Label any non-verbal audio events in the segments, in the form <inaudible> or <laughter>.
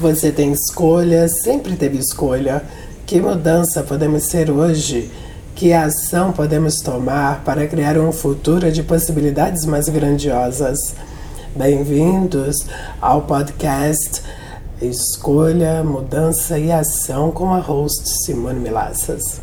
Você tem escolha, sempre teve escolha. Que mudança podemos ser hoje? Que ação podemos tomar para criar um futuro de possibilidades mais grandiosas? Bem-vindos ao podcast Escolha, Mudança e Ação com a host Simone Milassas.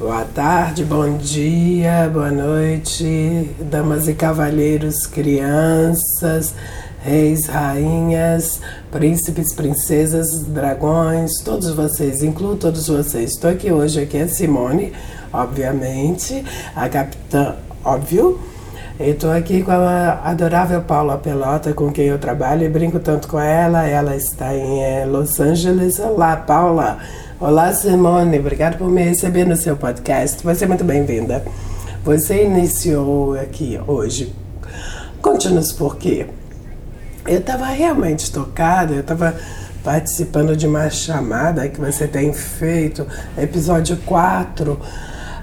Boa tarde, bom dia, boa noite, damas e cavalheiros, crianças, reis, rainhas, príncipes, princesas, dragões, todos vocês, incluo todos vocês. Estou aqui hoje, aqui é Simone, obviamente, a capitã, óbvio. Estou aqui com a adorável Paula Pelota, com quem eu trabalho e brinco tanto com ela. Ela está em é, Los Angeles. Olá, Paula. Olá, Simone. Obrigada por me receber no seu podcast. Você é muito bem-vinda. Você iniciou aqui hoje. Conte-nos por quê. Eu estava realmente tocada, eu estava participando de uma chamada que você tem feito, episódio 4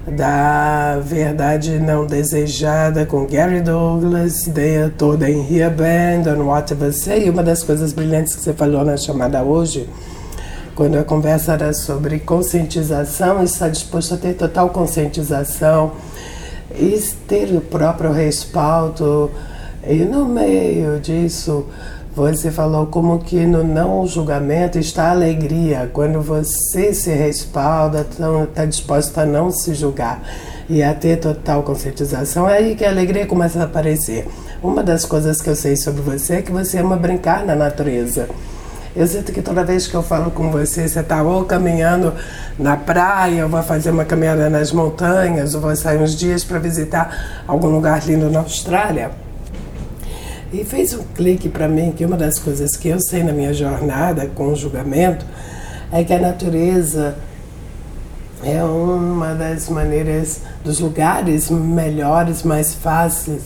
da Verdade Não Desejada com Gary Douglas, ideia toda em Here Band, on Você, e uma das coisas brilhantes que você falou na chamada hoje, quando a conversa era sobre conscientização, está disposto a ter total conscientização e ter o próprio respaldo e no meio disso, você falou como que no não julgamento está a alegria, quando você se respalda, está disposto a não se julgar e a ter total conscientização, é aí que a alegria começa a aparecer. Uma das coisas que eu sei sobre você é que você ama brincar na natureza. Eu sinto que toda vez que eu falo com você, você está ou caminhando na praia, ou vai fazer uma caminhada nas montanhas, ou vai sair uns dias para visitar algum lugar lindo na Austrália e fez um clique para mim que uma das coisas que eu sei na minha jornada com o julgamento é que a natureza é uma das maneiras, dos lugares melhores, mais fáceis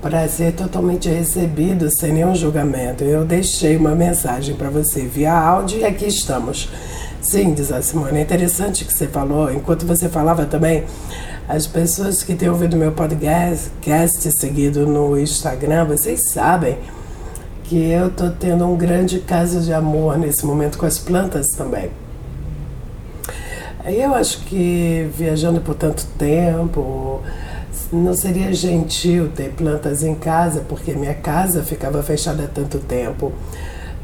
para ser totalmente recebido sem nenhum julgamento. Eu deixei uma mensagem para você via áudio e aqui estamos. Sim, diz a Simone, é interessante que você falou, enquanto você falava também, as pessoas que têm ouvido meu podcast seguido no Instagram, vocês sabem que eu estou tendo um grande caso de amor nesse momento com as plantas também. Eu acho que viajando por tanto tempo, não seria gentil ter plantas em casa, porque minha casa ficava fechada há tanto tempo.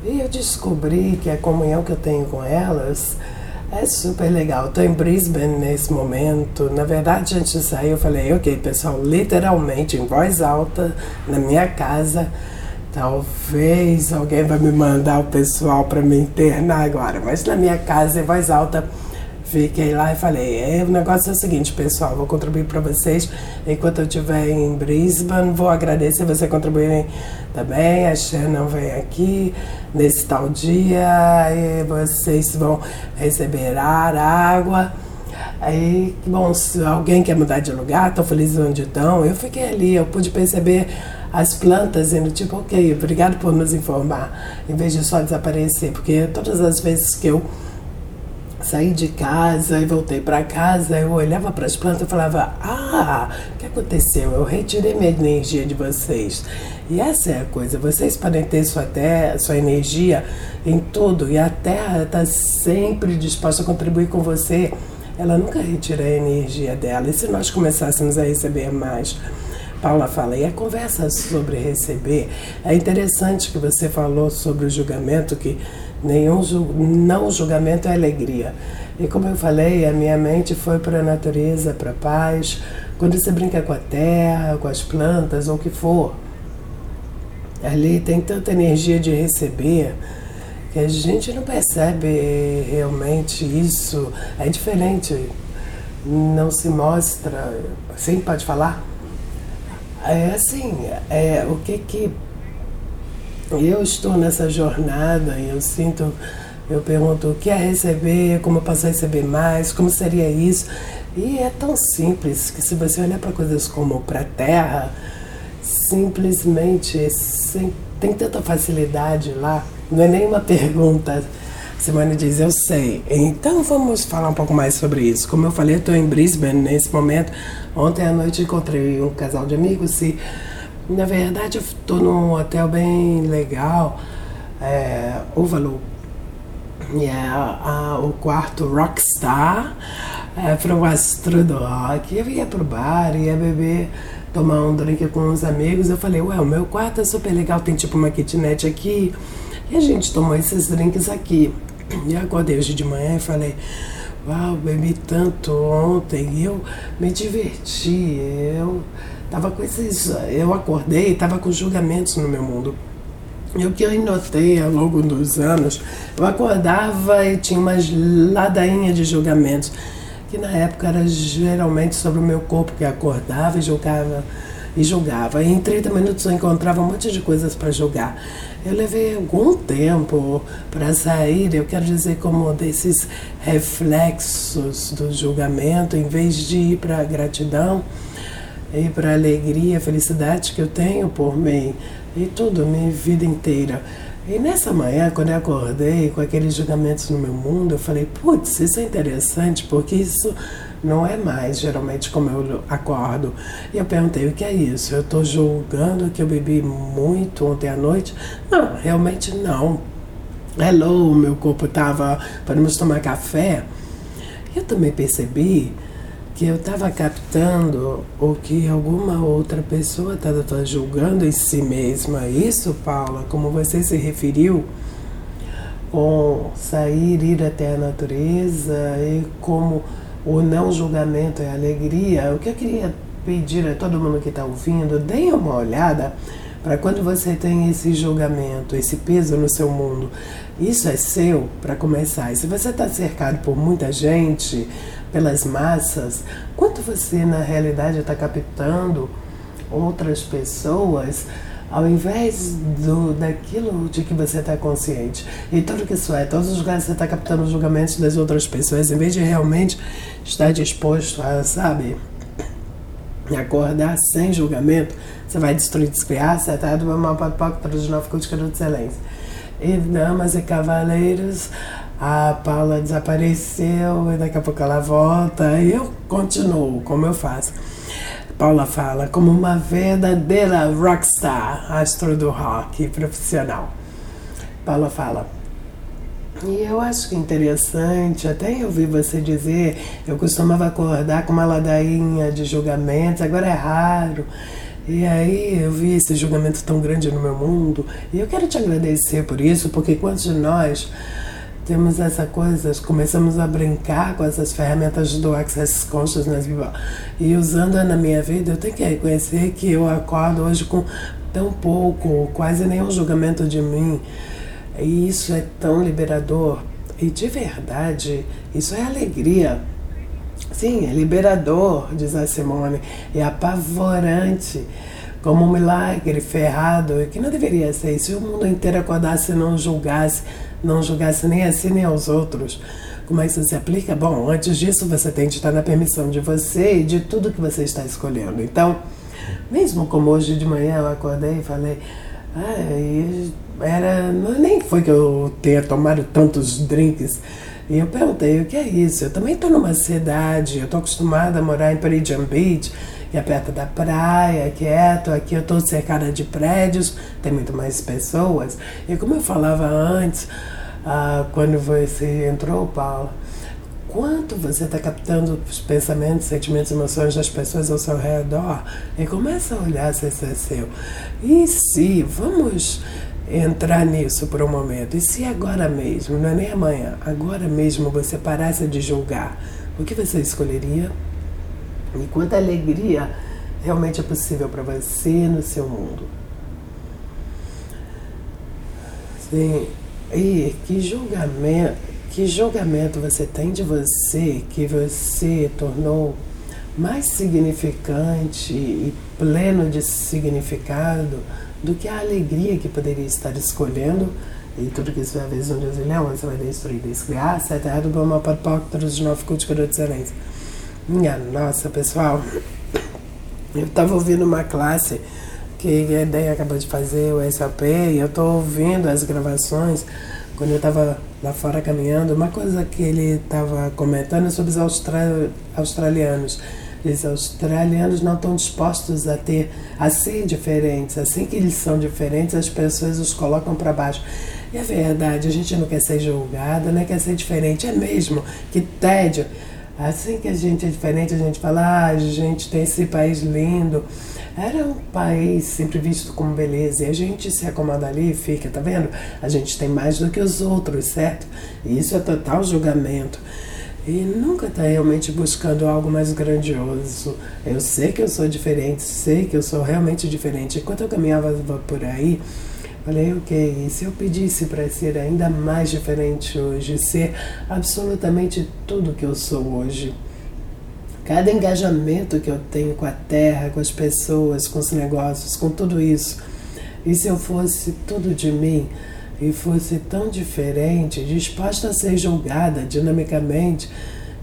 E eu descobri que a comunhão que eu tenho com elas é super legal. Estou em Brisbane nesse momento. Na verdade, antes de sair, eu falei, ok, pessoal, literalmente, em voz alta, na minha casa. Talvez alguém vai me mandar o pessoal para me internar agora, mas na minha casa, em voz alta, Fiquei lá e falei, é, o negócio é o seguinte, pessoal, vou contribuir para vocês enquanto eu estiver em Brisbane, vou agradecer você contribuírem também, a Shannon vem aqui nesse tal dia e vocês vão receber ar, água. Aí, bom, se alguém quer mudar de lugar, estou feliz onde estão. Eu fiquei ali, eu pude perceber as plantas indo tipo, ok, obrigado por nos informar, em vez de só desaparecer, porque todas as vezes que eu saí de casa e voltei para casa, eu olhava para as plantas e falava: Ah, o que aconteceu? Eu retirei minha energia de vocês. E essa é a coisa: vocês podem ter sua, terra, sua energia em tudo e a terra está sempre disposta a contribuir com você. Ela nunca retira a energia dela. E se nós começássemos a receber mais? Paula fala, e a conversa sobre receber, é interessante que você falou sobre o julgamento, que Nenhum não julgamento é alegria. E como eu falei, a minha mente foi para a natureza, para a paz. Quando você brinca com a terra, com as plantas, ou o que for, ali tem tanta energia de receber que a gente não percebe realmente isso. É diferente, não se mostra. Sim, pode falar? É assim, é, o que que eu estou nessa jornada e eu sinto, eu pergunto o que é receber, como eu posso receber mais, como seria isso. E é tão simples que se você olhar para coisas como para a terra, simplesmente sem, tem tanta facilidade lá, não é nem uma pergunta. Simone diz, eu sei. Então vamos falar um pouco mais sobre isso. Como eu falei, eu estou em Brisbane nesse momento. Ontem à noite encontrei um casal de amigos e na verdade, eu estou num hotel bem legal, é. E é a, o quarto Rockstar é, para o astro do rock. Eu ia pro bar, ia beber, tomar um drink com os amigos. Eu falei, ué, o meu quarto é super legal, tem tipo uma kitnet aqui. E a gente tomou esses drinks aqui. E acordei hoje de manhã e falei, uau, bebi tanto ontem. Eu me diverti. Eu tava com esses. Eu acordei tava com julgamentos no meu mundo. E o que eu notei ao longo dos anos, eu acordava e tinha umas ladainhas de julgamentos, que na época era geralmente sobre o meu corpo, que acordava e julgava e julgava. E em 30 minutos eu encontrava um monte de coisas para julgar. Eu levei algum tempo para sair, eu quero dizer, como desses reflexos do julgamento, em vez de ir para a gratidão e para a alegria, a felicidade que eu tenho por mim e tudo, minha vida inteira. E nessa manhã, quando eu acordei com aqueles julgamentos no meu mundo, eu falei, putz, isso é interessante, porque isso não é mais geralmente como eu acordo. E eu perguntei, o que é isso? Eu estou julgando que eu bebi muito ontem à noite? Não, realmente não. Hello, meu corpo estava, podemos tomar café? Eu também percebi que eu estava captando o que alguma outra pessoa estava julgando em si mesma. Isso, Paula, como você se referiu, com sair, ir até a natureza e como o não julgamento é alegria. O que eu queria pedir a todo mundo que está ouvindo, deem uma olhada para quando você tem esse julgamento, esse peso no seu mundo. Isso é seu para começar. E se você está cercado por muita gente, pelas massas, quanto você na realidade está captando outras pessoas ao invés do, daquilo de que você está consciente. E tudo que isso é, todos os lugares você está captando os julgamentos das outras pessoas, em vez de realmente estar disposto a, sabe, <clears throat> acordar sem julgamento, você vai destruir, descriar, acertar do mal para o de novo culto de excelência. E damas e cavaleiros, a Paula desapareceu e daqui a pouco ela volta e eu continuo como eu faço. Paula fala como uma verdadeira rockstar, astro do rock profissional. Paula fala. E eu acho que é interessante, até eu ouvi você dizer, eu costumava acordar com uma ladainha de julgamentos, agora é raro. E aí eu vi esse julgamento tão grande no meu mundo, e eu quero te agradecer por isso, porque quantos de nós temos essa coisa, começamos a brincar com essas ferramentas do Access Consciousness e usando na minha vida, eu tenho que reconhecer que eu acordo hoje com tão pouco, quase nenhum julgamento de mim. E isso é tão liberador. E de verdade, isso é alegria. Sim, é liberador, diz a Simone, é apavorante como um milagre ferrado, que não deveria ser. Se o mundo inteiro acordasse e não julgasse, não julgasse nem a si nem aos outros, como é que isso se aplica? Bom, antes disso você tem de estar na permissão de você e de tudo que você está escolhendo. Então, mesmo como hoje de manhã eu acordei e falei, ah, era, nem foi que eu tenha tomado tantos drinks. E eu perguntei, o que é isso? Eu também estou numa cidade, eu estou acostumada a morar em Peridian Beach, e é perto da praia, quieto. Aqui eu estou cercada de prédios, tem muito mais pessoas. E como eu falava antes, ah, quando você entrou, Paulo, quanto você está captando os pensamentos, sentimentos, emoções das pessoas ao seu redor e começa a olhar se isso é seu. E se, vamos entrar nisso por um momento, e se agora mesmo, não é nem amanhã, agora mesmo você parasse de julgar, o que você escolheria? E quanta alegria realmente é possível para você no seu mundo. Sim. E que julgamento, que julgamento você tem de você que você tornou mais significante e pleno de significado do que a alegria que poderia estar escolhendo e tudo que isso é a vez um Deus e leão, você vai destruir, descriar, sete do bom, para de novo, de excelência. Minha nossa, pessoal. Eu estava ouvindo uma classe que a ideia acabou de fazer, o SAP, e eu estou ouvindo as gravações quando eu estava lá fora caminhando. Uma coisa que ele estava comentando é sobre os australianos. Os australianos não estão dispostos a ter, a ser diferentes. Assim que eles são diferentes, as pessoas os colocam para baixo. E é verdade, a gente não quer ser julgada, não quer ser diferente. É mesmo, que tédio. Assim que a gente é diferente, a gente fala, ah, a gente tem esse país lindo. Era um país sempre visto como beleza e a gente se acomoda ali e fica, tá vendo? A gente tem mais do que os outros, certo? E isso é total julgamento. E nunca está realmente buscando algo mais grandioso. Eu sei que eu sou diferente, sei que eu sou realmente diferente. Enquanto eu caminhava por aí, Falei, ok, e se eu pedisse para ser ainda mais diferente hoje, ser absolutamente tudo que eu sou hoje? Cada engajamento que eu tenho com a terra, com as pessoas, com os negócios, com tudo isso. E se eu fosse tudo de mim e fosse tão diferente, disposta a ser julgada dinamicamente,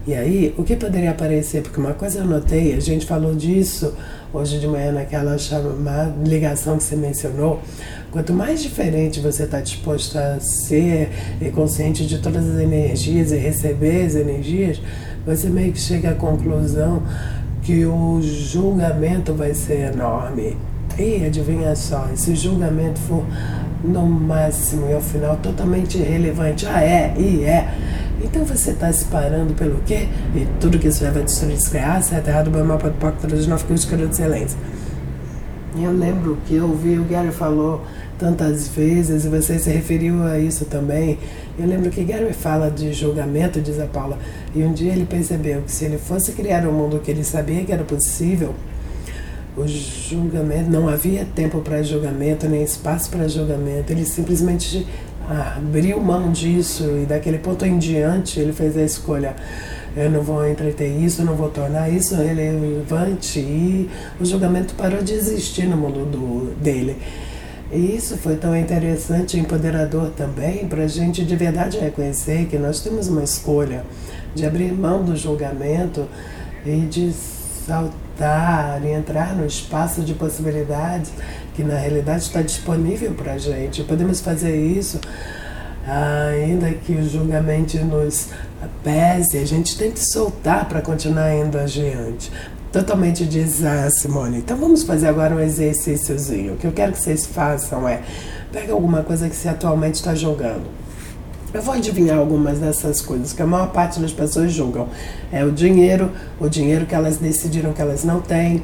e aí, o que poderia aparecer? Porque uma coisa eu notei, a gente falou disso hoje de manhã naquela chamada, ligação que você mencionou. Quanto mais diferente você está disposto a ser e consciente de todas as energias e receber as energias, você meio que chega à conclusão que o julgamento vai ser enorme. E adivinha só, se julgamento for no máximo e ao final totalmente irrelevante, ah é, e é então você está se parando pelo quê? E tudo que isso vai destruir, descriar, certo, errado, bem, mal, pode, pode, todos nós ficamos escolhendo de excelência. Eu lembro que eu ouvi o Gary falou tantas vezes, e você se referiu a isso também. Eu lembro que Gary fala de julgamento, diz a Paula, e um dia ele percebeu que se ele fosse criar um mundo que ele sabia que era possível, o julgamento, não havia tempo para julgamento, nem espaço para julgamento, ele simplesmente abriu mão disso e daquele ponto em diante ele fez a escolha. Eu não vou entreter isso, não vou tornar isso relevante. E o julgamento parou de existir no mundo do, dele. E isso foi tão interessante e empoderador também para a gente de verdade reconhecer que nós temos uma escolha de abrir mão do julgamento e de saltar e entrar no espaço de possibilidades que na realidade está disponível para a gente. Podemos fazer isso ainda que o julgamento nos pese, a gente tem que soltar para continuar indo adiante. Totalmente diz a Simone. Então vamos fazer agora um exercíciozinho. O que eu quero que vocês façam é pega alguma coisa que você atualmente está jogando eu vou adivinhar algumas dessas coisas que a maior parte das pessoas julgam. É o dinheiro, o dinheiro que elas decidiram que elas não têm.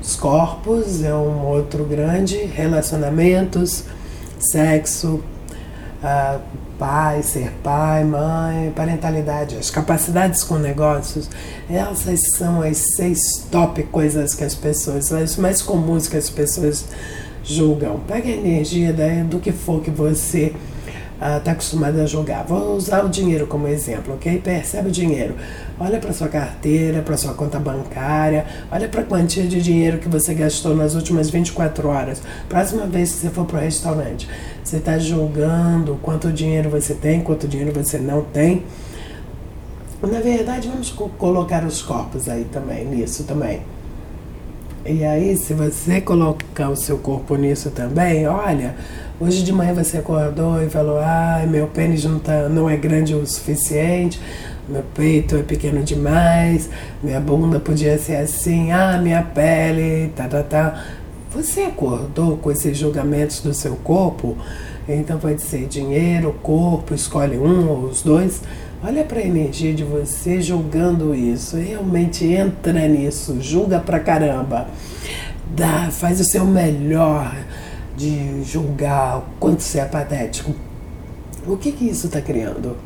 Os corpos é um outro grande. Relacionamentos, sexo, uh, pai, ser pai, mãe, parentalidade, as capacidades com negócios. Essas são as seis top coisas que as pessoas, as mais comuns que as pessoas julgam. Pega a energia do que for que você está uh, acostumado a jogar. Vou usar o dinheiro como exemplo, ok? Percebe o dinheiro. Olha para sua carteira, para sua conta bancária, olha para a quantia de dinheiro que você gastou nas últimas 24 horas. Próxima vez que você for para o restaurante, você está julgando quanto dinheiro você tem, quanto dinheiro você não tem. Na verdade, vamos colocar os corpos aí também, nisso também. E aí, se você colocar o seu corpo nisso também, olha, hoje de manhã você acordou e falou: ai, meu pênis não, tá, não é grande o suficiente, meu peito é pequeno demais, minha bunda podia ser assim, ah, minha pele, tá, tá, tá. Você acordou com esses julgamentos do seu corpo? Então pode ser dinheiro, corpo, escolhe um ou os dois Olha para a energia de você julgando isso. Realmente entra nisso, julga pra caramba. Dá, faz o seu melhor de julgar o quanto você é patético. O que, que isso está criando?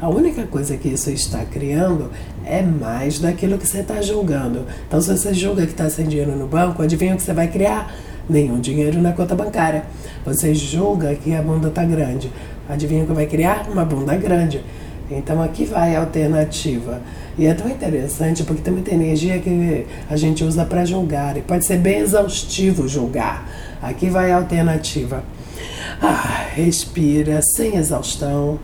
A única coisa que isso está criando é mais daquilo que você está julgando. Então, se você julga que está sem dinheiro no banco, adivinha o que você vai criar? Nenhum dinheiro na conta bancária. Você julga que a bunda está grande. Adivinha o que vai criar? Uma bunda grande. Então aqui vai a alternativa. E é tão interessante porque tem energia que a gente usa para julgar. E pode ser bem exaustivo julgar. Aqui vai a alternativa. Ah, respira sem exaustão.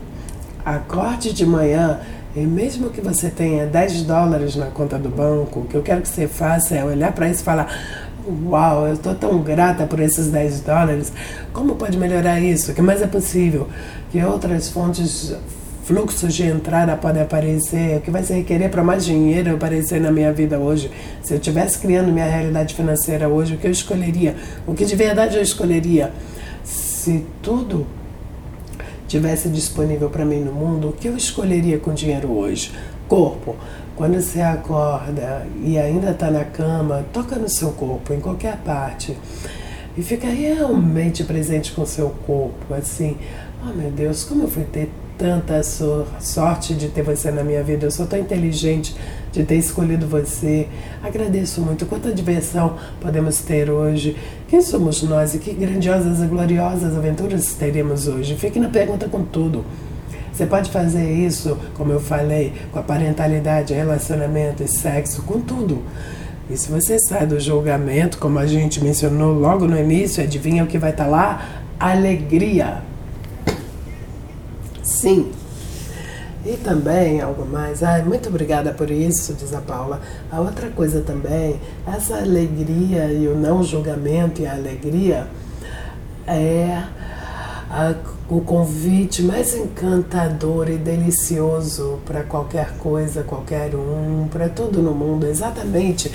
Acorde de manhã e mesmo que você tenha 10 dólares na conta do banco, o que eu quero que você faça é olhar para isso e falar: Uau, eu estou tão grata por esses 10 dólares. Como pode melhorar isso? O que mais é possível? Que outras fontes fluxos de entrada podem aparecer, o que vai se requerer para mais dinheiro aparecer na minha vida hoje. Se eu estivesse criando minha realidade financeira hoje, o que eu escolheria? O que de verdade eu escolheria? Se tudo tivesse disponível para mim no mundo, o que eu escolheria com dinheiro hoje? Corpo. Quando você acorda e ainda está na cama, toca no seu corpo, em qualquer parte. E fica realmente presente com o seu corpo, assim, oh meu Deus, como eu fui ter tanta sorte de ter você na minha vida. Eu sou tão inteligente de ter escolhido você. Agradeço muito. Quanta diversão podemos ter hoje. Quem somos nós e que grandiosas e gloriosas aventuras teremos hoje? Fique na pergunta com tudo. Você pode fazer isso, como eu falei, com a parentalidade, relacionamento e sexo, com tudo. E se você sai do julgamento, como a gente mencionou logo no início, adivinha o que vai estar lá? Alegria. Sim. E também, algo mais, ai, muito obrigada por isso, diz a Paula. A outra coisa também, essa alegria e o não julgamento e a alegria é a, o convite mais encantador e delicioso para qualquer coisa, qualquer um, para tudo no mundo, exatamente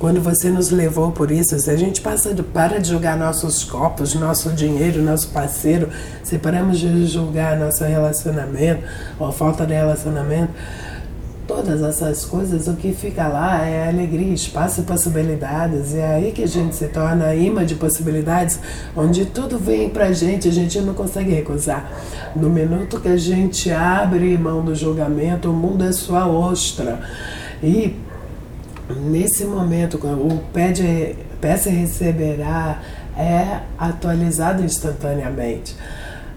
quando você nos levou por isso, se a gente passa para de julgar nossos copos, nosso dinheiro, nosso parceiro, se paramos de julgar nosso relacionamento ou falta de relacionamento, todas essas coisas, o que fica lá é alegria, espaço e possibilidades. E é aí que a gente se torna imã de possibilidades, onde tudo vem pra gente, a gente não consegue recusar. No minuto que a gente abre mão do julgamento, o mundo é sua ostra. E nesse momento, o pede, peça receberá é atualizado instantaneamente.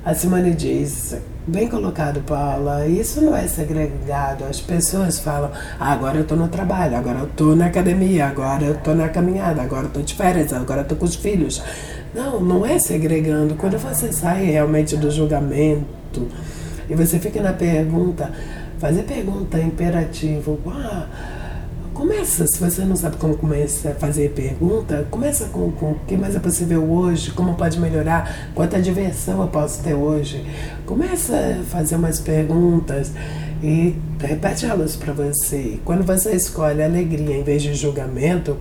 A Simone diz, bem colocado, Paula, isso não é segregado. As pessoas falam, ah, agora eu estou no trabalho, agora eu estou na academia, agora eu estou na caminhada, agora eu estou de férias, agora eu estou com os filhos. Não, não é segregando. Quando você sai realmente do julgamento e você fica na pergunta, fazer pergunta imperativo, ah, Começa, se você não sabe como começa a fazer pergunta, começa com, com o que mais é possível hoje, como pode melhorar, quanta diversão eu posso ter hoje. Começa a fazer umas perguntas e repete elas para você. Quando você escolhe alegria em vez de julgamento,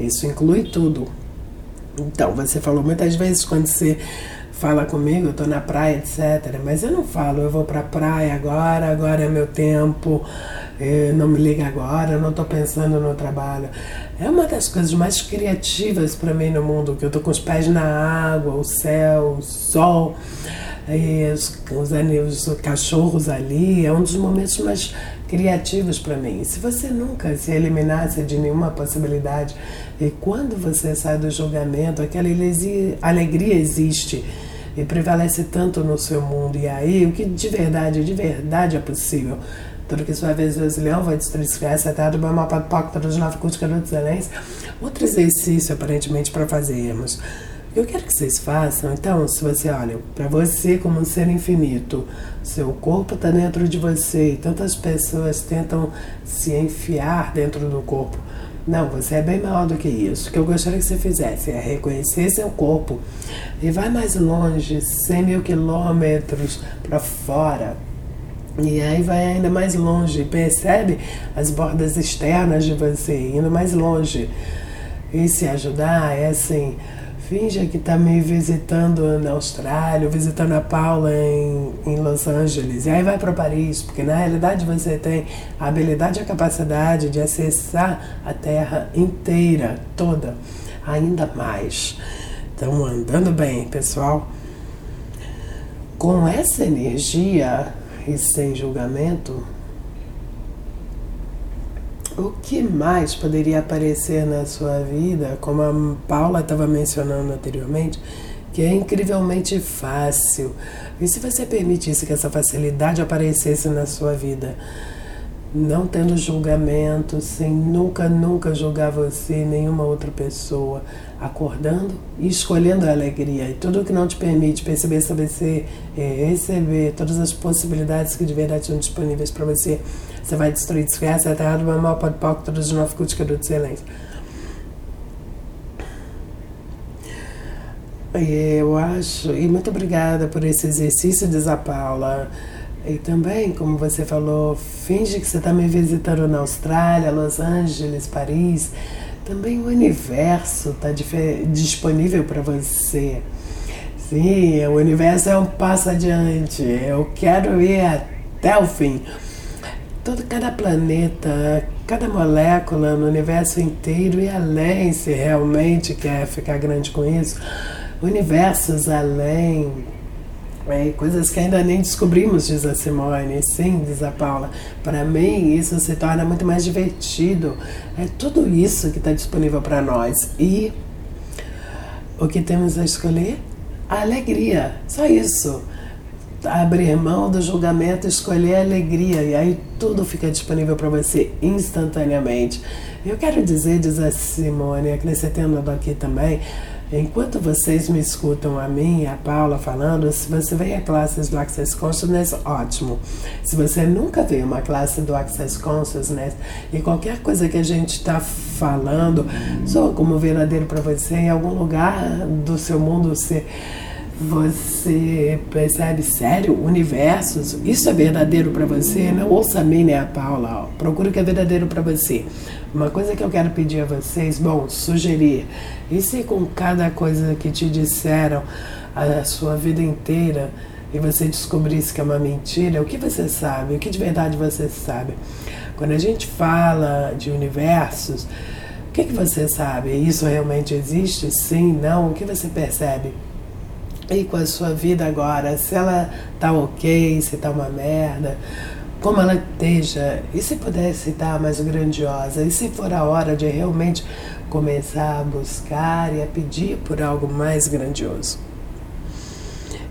isso inclui tudo. Então, você falou muitas vezes quando você fala comigo, eu tô na praia, etc. Mas eu não falo, eu vou pra praia agora, agora é meu tempo não me liga agora, não estou pensando no trabalho. É uma das coisas mais criativas para mim no mundo, que eu estou com os pés na água, o céu, o sol, os, os, os cachorros ali. É um dos momentos mais criativos para mim. Se você nunca se eliminasse de nenhuma possibilidade, e quando você sai do julgamento, aquela alegria existe e prevalece tanto no seu mundo. E aí, o que de verdade, de verdade é possível tudo que sua vez Deus leão vai destruir acertado bem mapa do pacto dos nove que de excelência. Outro exercício, aparentemente, para fazermos. Eu quero que vocês façam, então, se você olha, para você como um ser infinito, seu corpo está dentro de você e tantas pessoas tentam se enfiar dentro do corpo. Não, você é bem maior do que isso. O que eu gostaria que você fizesse é reconhecer seu corpo e vai mais longe, 100 mil quilômetros para fora, e aí vai ainda mais longe, percebe as bordas externas de você, indo mais longe. E se ajudar é assim, finja que está me visitando na Austrália, visitando a Paula em, em Los Angeles. E aí vai para Paris, porque na realidade você tem a habilidade e a capacidade de acessar a Terra inteira, toda, ainda mais. Então, andando bem, pessoal. Com essa energia e sem julgamento, o que mais poderia aparecer na sua vida, como a Paula estava mencionando anteriormente, que é incrivelmente fácil. E se você permitisse que essa facilidade aparecesse na sua vida? Não tendo julgamento, sem nunca, nunca julgar você, nenhuma outra pessoa, acordando e escolhendo a alegria. E tudo que não te permite perceber sobre você, é, receber todas as possibilidades que de verdade estão disponíveis para você, você vai destruir, desgraça, até do mal, pode novos cultos que eu dou de silêncio. Eu acho, e muito obrigada por esse exercício, diz a Paula. E também, como você falou, finge que você está me visitando na Austrália, Los Angeles, Paris. Também o universo está disponível para você. Sim, o universo é um passo adiante. Eu quero ir até o fim. Todo, cada planeta, cada molécula no universo inteiro e além, se realmente quer ficar grande com isso, universos além, é, coisas que ainda nem descobrimos, diz a Simone. Sim, diz a Paula. Para mim, isso se torna muito mais divertido. É tudo isso que está disponível para nós. E o que temos a escolher? A alegria. Só isso. Abrir mão do julgamento, escolher a alegria. E aí tudo fica disponível para você instantaneamente. Eu quero dizer, diz a Simone, acrescentando aqui também Enquanto vocês me escutam a mim e a Paula falando, se você vem a classes do Access Consciousness, ótimo. Se você nunca veio uma classe do Access Consciousness e qualquer coisa que a gente está falando soa como verdadeiro para você em algum lugar do seu mundo, você você percebe, sério, universos, isso é verdadeiro para você? Não ouça a mim nem a Paula, procura o que é verdadeiro para você. Uma coisa que eu quero pedir a vocês, bom, sugerir, e se com cada coisa que te disseram a sua vida inteira e você descobrisse que é uma mentira, o que você sabe? O que de verdade você sabe? Quando a gente fala de universos, o que, que você sabe? Isso realmente existe? Sim, não? O que você percebe? e com a sua vida agora, se ela tá ok, se tá uma merda, como ela esteja, e se pudesse estar mais grandiosa, e se for a hora de realmente começar a buscar e a pedir por algo mais grandioso.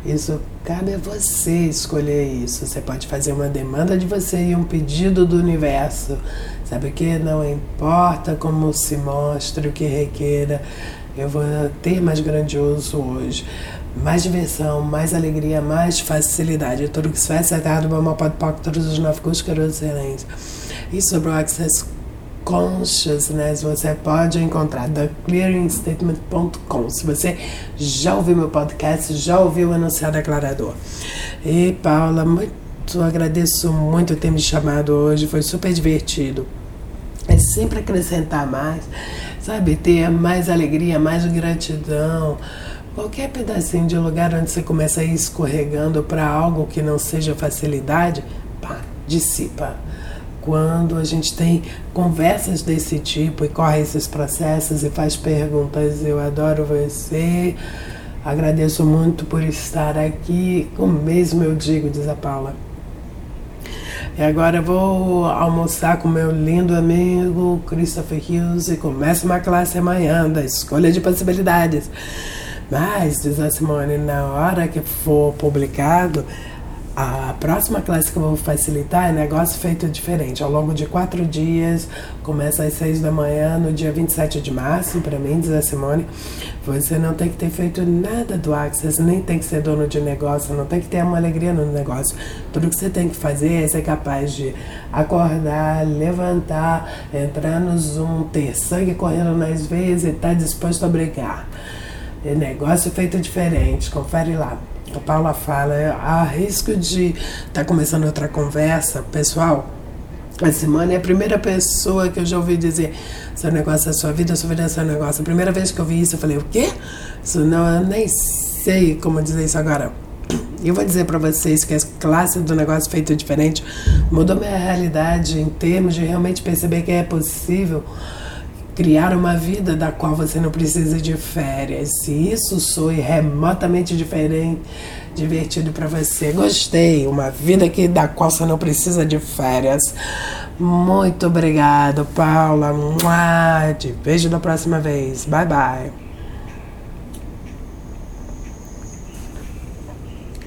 Isso cabe a você escolher isso. Você pode fazer uma demanda de você e um pedido do universo. Sabe o que? Não importa como se mostre, o que requeira, eu vou ter mais grandioso hoje mais diversão, mais alegria, mais facilidade. Tudo que se faz acertado, vamos pode todos os nove cuscos excelentes. E sobre o Access Consciousness, você pode encontrar theclearingstatement.com. Se você já ouviu meu podcast, já ouviu o Anunciado Declarador. E Paula, muito agradeço muito ter me chamado hoje, foi super divertido. É sempre acrescentar mais, sabe? Ter mais alegria, mais gratidão Qualquer pedacinho de lugar onde você começa a ir escorregando para algo que não seja facilidade, pá, dissipa. Quando a gente tem conversas desse tipo e corre esses processos e faz perguntas, eu adoro você, agradeço muito por estar aqui, o mesmo eu digo, diz a Paula. E agora vou almoçar com meu lindo amigo Christopher Hughes e começa uma classe amanhã da Escolha de Possibilidades. Mas, diz a Simone, na hora que for publicado, a próxima classe que eu vou facilitar é negócio feito diferente. Ao longo de quatro dias, começa às seis da manhã, no dia 27 de março, para mim, diz a Simone, você não tem que ter feito nada do Access, nem tem que ser dono de negócio, não tem que ter uma alegria no negócio. Tudo que você tem que fazer é ser capaz de acordar, levantar, entrar no Zoom, ter sangue correndo nas veias e estar tá disposto a brigar. É negócio feito diferente, confere lá. A Paula fala, há risco de estar tá começando outra conversa, pessoal. A Simone é a primeira pessoa que eu já ouvi dizer seu negócio é sua vida, sua vida é seu negócio. A primeira vez que eu vi isso, eu falei, o quê? Isso não, eu nem sei como dizer isso agora. Eu vou dizer para vocês que a classe do negócio feito diferente mudou minha realidade em termos de realmente perceber que é possível criar uma vida da qual você não precisa de férias. Se isso soe remotamente diferente, divertido para você, gostei. Uma vida que da qual você não precisa de férias. Muito obrigado, Paula. Te vejo da próxima vez. Bye bye.